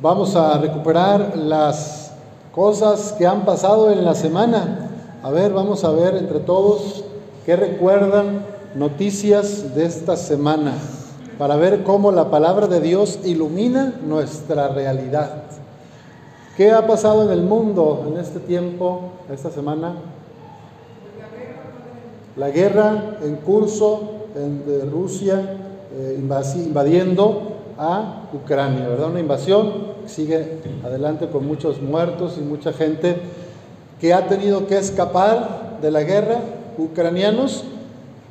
Vamos a recuperar las cosas que han pasado en la semana. A ver, vamos a ver entre todos qué recuerdan noticias de esta semana para ver cómo la palabra de Dios ilumina nuestra realidad. ¿Qué ha pasado en el mundo en este tiempo, esta semana? La guerra en curso de Rusia eh, invadiendo a Ucrania, ¿verdad? Una invasión sigue adelante con muchos muertos y mucha gente que ha tenido que escapar de la guerra, ucranianos,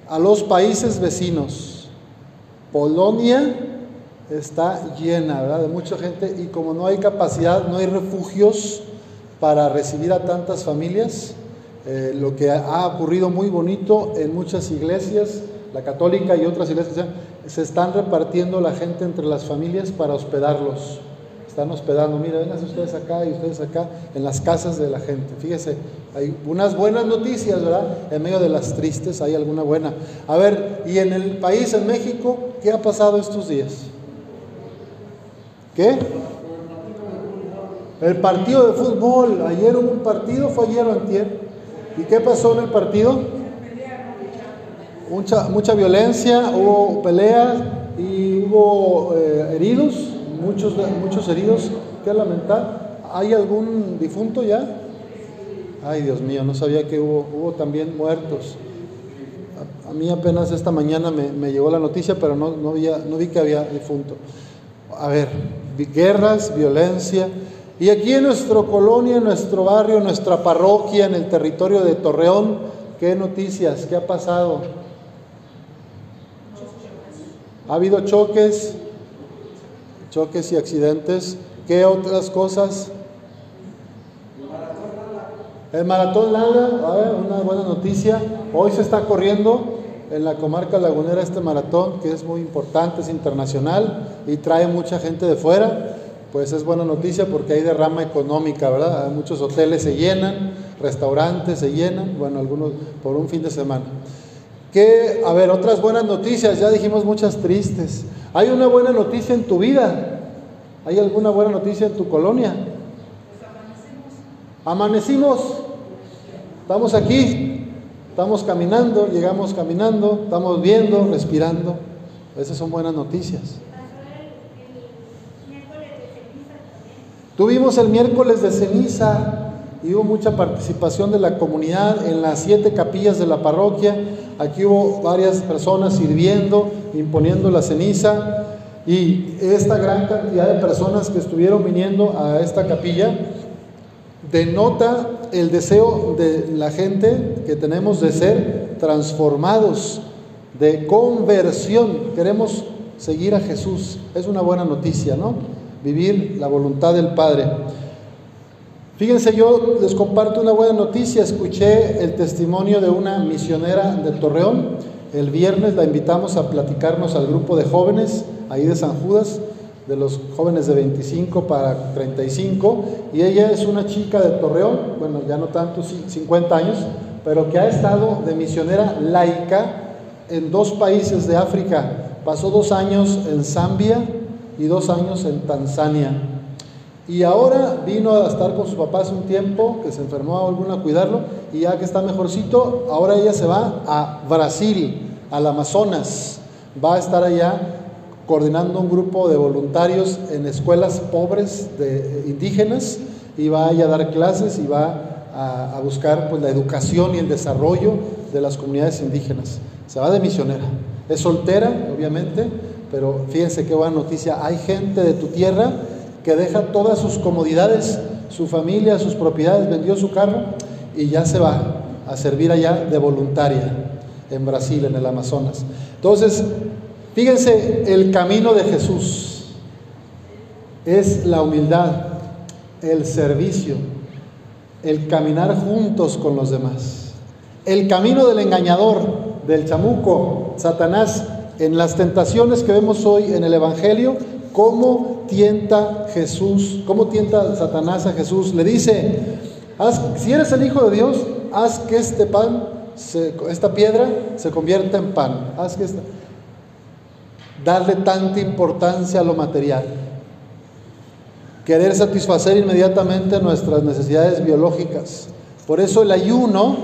a los países vecinos. Polonia está llena, ¿verdad? De mucha gente y como no hay capacidad, no hay refugios para recibir a tantas familias, eh, lo que ha ocurrido muy bonito en muchas iglesias, la católica y otras iglesias, se están repartiendo la gente entre las familias para hospedarlos. Están hospedando, mira, vengan ustedes acá y ustedes acá, en las casas de la gente. Fíjese, hay unas buenas noticias, ¿verdad? En medio de las tristes hay alguna buena. A ver, y en el país, en México, ¿qué ha pasado estos días? ¿Qué? El partido de fútbol. Ayer hubo un partido, fue ayer o antier. ¿Y qué pasó en el partido? Mucha, mucha violencia, hubo peleas y hubo eh, heridos, muchos, muchos heridos, que lamentar. ¿Hay algún difunto ya? Ay, Dios mío, no sabía que hubo, hubo también muertos. A, mí apenas esta mañana me, llegó la noticia, pero no, no, no vi que había difunto. A ver, guerras, violencia. Y aquí en nuestra colonia, en nuestro barrio, en nuestra parroquia, en el territorio de Torreón, ¿qué noticias? ¿Qué ha pasado? Ha habido choques, choques y accidentes. ¿Qué otras cosas? El maratón Lala, una buena noticia. Hoy se está corriendo en la comarca lagunera este maratón que es muy importante, es internacional y trae mucha gente de fuera. Pues es buena noticia porque hay derrama económica, ¿verdad? Muchos hoteles se llenan, restaurantes se llenan, bueno, algunos por un fin de semana. Que, a ver, otras buenas noticias, ya dijimos muchas tristes. ¿Hay una buena noticia en tu vida? ¿Hay alguna buena noticia en tu colonia? Amanecimos. Estamos aquí, estamos caminando, llegamos caminando, estamos viendo, respirando. Esas son buenas noticias. Tuvimos el miércoles de ceniza y hubo mucha participación de la comunidad en las siete capillas de la parroquia. Aquí hubo varias personas sirviendo, imponiendo la ceniza y esta gran cantidad de personas que estuvieron viniendo a esta capilla denota el deseo de la gente que tenemos de ser transformados, de conversión. Queremos seguir a Jesús. Es una buena noticia, ¿no? Vivir la voluntad del Padre. Fíjense, yo les comparto una buena noticia. Escuché el testimonio de una misionera de Torreón. El viernes la invitamos a platicarnos al grupo de jóvenes ahí de San Judas, de los jóvenes de 25 para 35. Y ella es una chica de Torreón, bueno, ya no tanto, 50 años, pero que ha estado de misionera laica en dos países de África. Pasó dos años en Zambia y dos años en Tanzania. Y ahora vino a estar con sus papás un tiempo, que se enfermó, alguno a cuidarlo, y ya que está mejorcito, ahora ella se va a Brasil, al Amazonas. Va a estar allá coordinando un grupo de voluntarios en escuelas pobres de eh, indígenas y va a dar clases y va a, buscar pues, la educación y el desarrollo de las comunidades indígenas. Se va de misionera. Es soltera, obviamente, pero fíjense qué buena noticia. Hay gente de tu tierra que deja todas sus comodidades, su familia, sus propiedades, vendió su carro y ya se va a servir allá de voluntaria en Brasil, en el Amazonas. Entonces, fíjense, el camino de Jesús es la humildad, el servicio, el caminar juntos con los demás. El camino del engañador, del chamuco, Satanás, en las tentaciones que vemos hoy en el Evangelio, ¿Cómo tienta Jesús? ¿Cómo tienta Satanás a Jesús? Le dice, haz, si eres el Hijo de Dios, haz que este pan, esta piedra, se convierta en pan. Haz que esta... Darle tanta importancia a lo material. querer satisfacer inmediatamente nuestras necesidades biológicas. Por eso el ayuno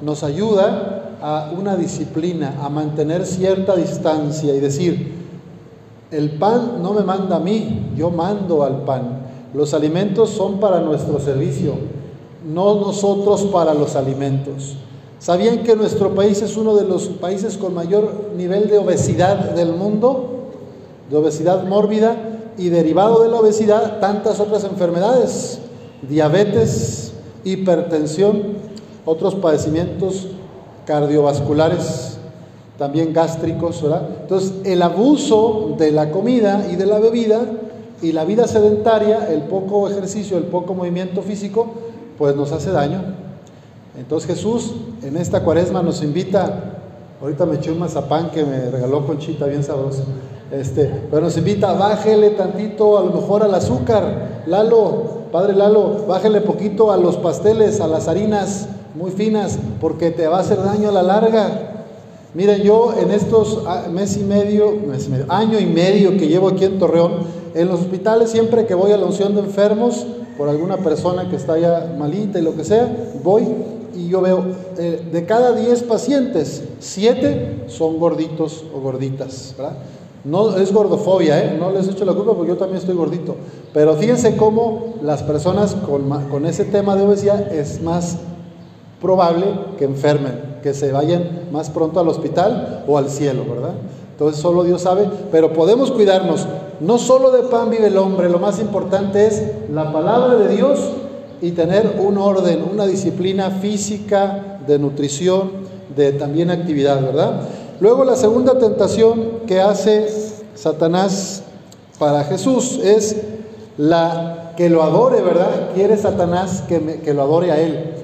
nos ayuda a una disciplina, a mantener cierta distancia y decir, el pan no me manda a mí, yo mando al pan. Los alimentos son para nuestro servicio, no nosotros para los alimentos. ¿Sabían que nuestro país es uno de los países con mayor nivel de obesidad del mundo? De obesidad mórbida y derivado de la obesidad tantas otras enfermedades, diabetes, hipertensión, otros padecimientos cardiovasculares, también gástricos, ¿verdad? Entonces, el abuso de la comida y de la bebida y la vida sedentaria, el poco ejercicio, el poco movimiento físico, pues nos hace daño. Entonces Jesús en esta cuaresma nos invita, ahorita me eché un mazapán que me regaló Conchita, bien sabroso, este, pero nos invita, bájele tantito a lo mejor al azúcar, Lalo, Padre Lalo, bájele poquito a los pasteles, a las harinas muy finas, porque te va a hacer daño a la larga. Miren, yo en estos ah, mes y medio, año y medio que llevo aquí en Torreón, en los hospitales siempre que voy a la unción de enfermos, por alguna persona que está ya malita y lo que sea, voy y yo veo, eh, de cada 10 pacientes, 7 son gorditos o gorditas, ¿verdad? No es gordofobia, ¿eh? no les echo la culpa porque yo también estoy gordito. Pero fíjense cómo las personas con, con ese tema de obesidad es más probable que enfermen, que se vayan más pronto al hospital o al cielo, ¿verdad? Entonces solo Dios sabe, pero podemos cuidarnos. No solo de pan vive el hombre, lo más importante es la palabra de Dios y tener un orden, una disciplina física, de nutrición, de también actividad, ¿verdad? Luego la segunda tentación que hace Satanás para Jesús es la que lo adore, ¿verdad? Quiere Satanás que, que lo adore a él.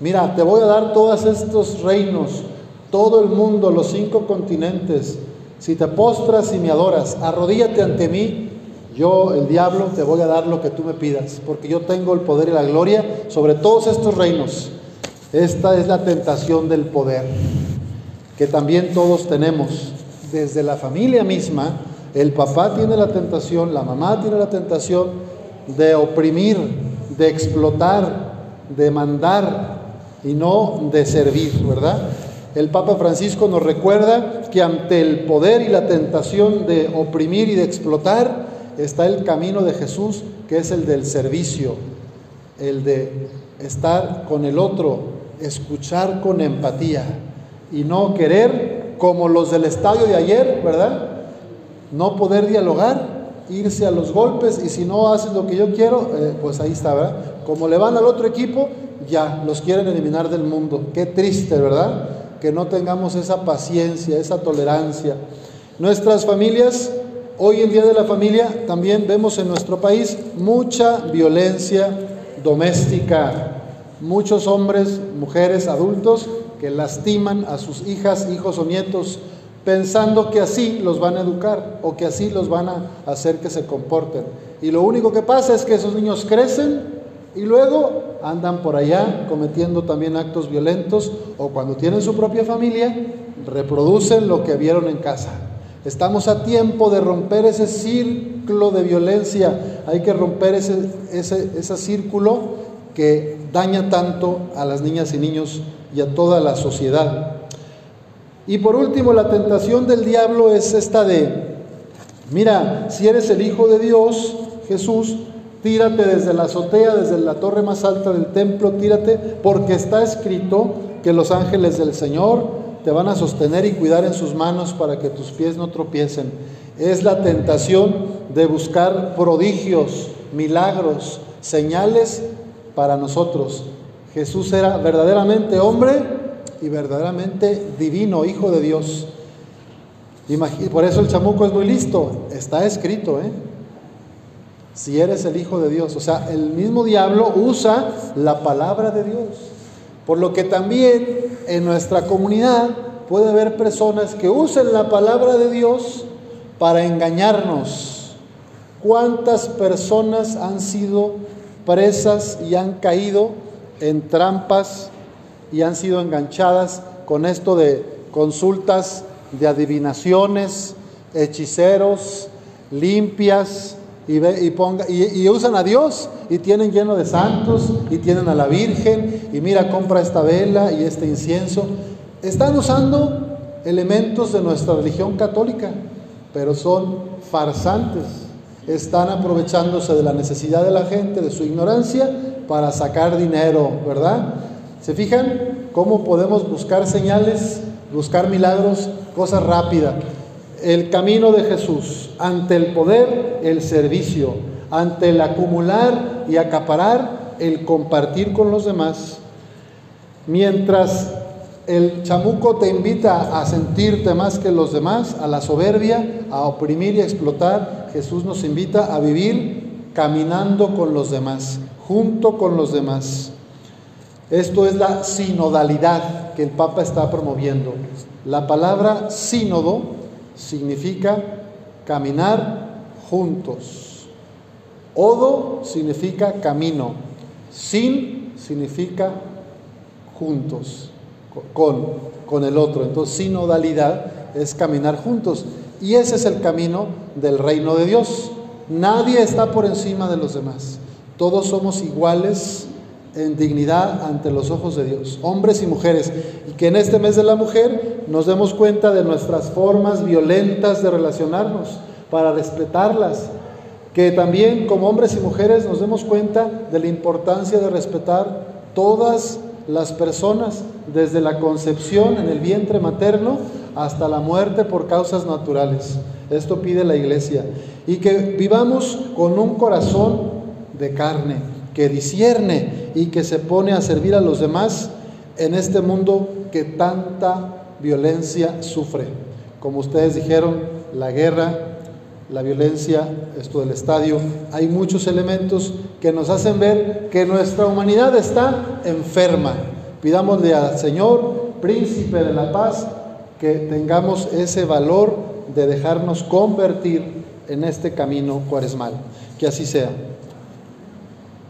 Mira, te voy a dar todos estos reinos, todo el mundo, los cinco continentes. Si te postras y me adoras, arrodíllate ante mí yo, el diablo, te voy a dar lo que tú me pidas, porque yo tengo el poder y la gloria sobre todos estos reinos. Esta es la tentación del poder, que también todos tenemos. Desde la familia misma, el papá tiene la tentación, la mamá tiene la tentación de oprimir, de explotar, de mandar y no de servir, ¿verdad? El Papa Francisco nos recuerda que ante el poder y la tentación de oprimir y de explotar, está el camino de Jesús, que es el del servicio, el de estar con el otro, escuchar con empatía y no querer, como los del estadio de ayer, ¿verdad? No poder dialogar, irse a los golpes y si no haces lo que yo quiero, eh, pues ahí está, ¿verdad? Como le van al otro equipo, ya los quieren eliminar del mundo. Qué triste, ¿verdad? Que no tengamos esa paciencia, esa tolerancia. Nuestras familias Hoy en Día de la Familia también vemos en nuestro país mucha violencia doméstica, muchos hombres, mujeres, adultos que lastiman a sus hijas, hijos o nietos pensando que así los van a educar o que así los van a hacer que se comporten. Y lo único que pasa es que esos niños crecen y luego andan por allá cometiendo también actos violentos o cuando tienen su propia familia reproducen lo que vieron en casa. Estamos a tiempo de romper ese círculo de violencia. Hay que romper ese, ese, círculo que daña tanto a las niñas y niños y a toda la sociedad. Y por último, la tentación del diablo es esta de, mira, si eres el Hijo de Dios, Jesús, tírate desde la azotea, desde la torre más alta del templo, tírate, porque está escrito que los ángeles del Señor te van a sostener y cuidar en sus manos para que tus pies no tropiecen. Es la tentación de buscar prodigios, milagros, señales para nosotros. Jesús era verdaderamente hombre y verdaderamente divino, hijo de Dios. Por eso el chamuco es muy listo, está escrito, ¿eh? Si eres el hijo de Dios, o sea, el mismo diablo usa la palabra de Dios. Por lo que también en nuestra comunidad puede haber personas que usen la palabra de Dios para engañarnos. ¿Cuántas personas han sido presas y han caído en trampas y han sido enganchadas con esto de consultas de adivinaciones, hechiceros, limpias, y, ve, y, ponga, y, usan a Dios y tienen lleno de santos y tienen a la Virgen y mira, compra esta vela y este incienso. Están usando elementos de nuestra religión católica, pero son farsantes. Están aprovechándose de la necesidad de la gente, de su ignorancia, para sacar dinero, ¿verdad? ¿Se fijan cómo podemos buscar señales, buscar milagros, cosas rápidas? El camino de Jesús, ante el poder, el servicio, ante el acumular y acaparar, el compartir con los demás. Mientras el chamuco te invita a sentirte más que los demás, a la soberbia, a oprimir y explotar, Jesús nos invita a vivir caminando con los demás, junto con los demás. Esto es la sinodalidad que el Papa está promoviendo. La palabra sínodo significa caminar juntos. Odo significa camino. Sin significa juntos, con, con el otro. Entonces, sinodalidad es caminar juntos. Y ese es el camino del reino de Dios. Nadie está por encima de los demás. Todos somos iguales en dignidad ante los ojos de Dios, hombres y mujeres, y que en este mes de la mujer nos demos cuenta de nuestras formas violentas de relacionarnos, para respetarlas, que también como hombres y mujeres nos demos cuenta de la importancia de respetar todas las personas, desde la concepción en el vientre materno hasta la muerte por causas naturales. Esto pide la iglesia. Y que vivamos con un corazón de carne, que discierne y que se pone a servir a los demás en este mundo que tanta violencia sufre. Como ustedes dijeron, la guerra, la violencia, esto del estadio, hay muchos elementos que nos hacen ver que nuestra humanidad está enferma. Pidámosle al Señor, príncipe de la paz, que tengamos ese valor de dejarnos convertir en este camino cuaresmal. Que así sea.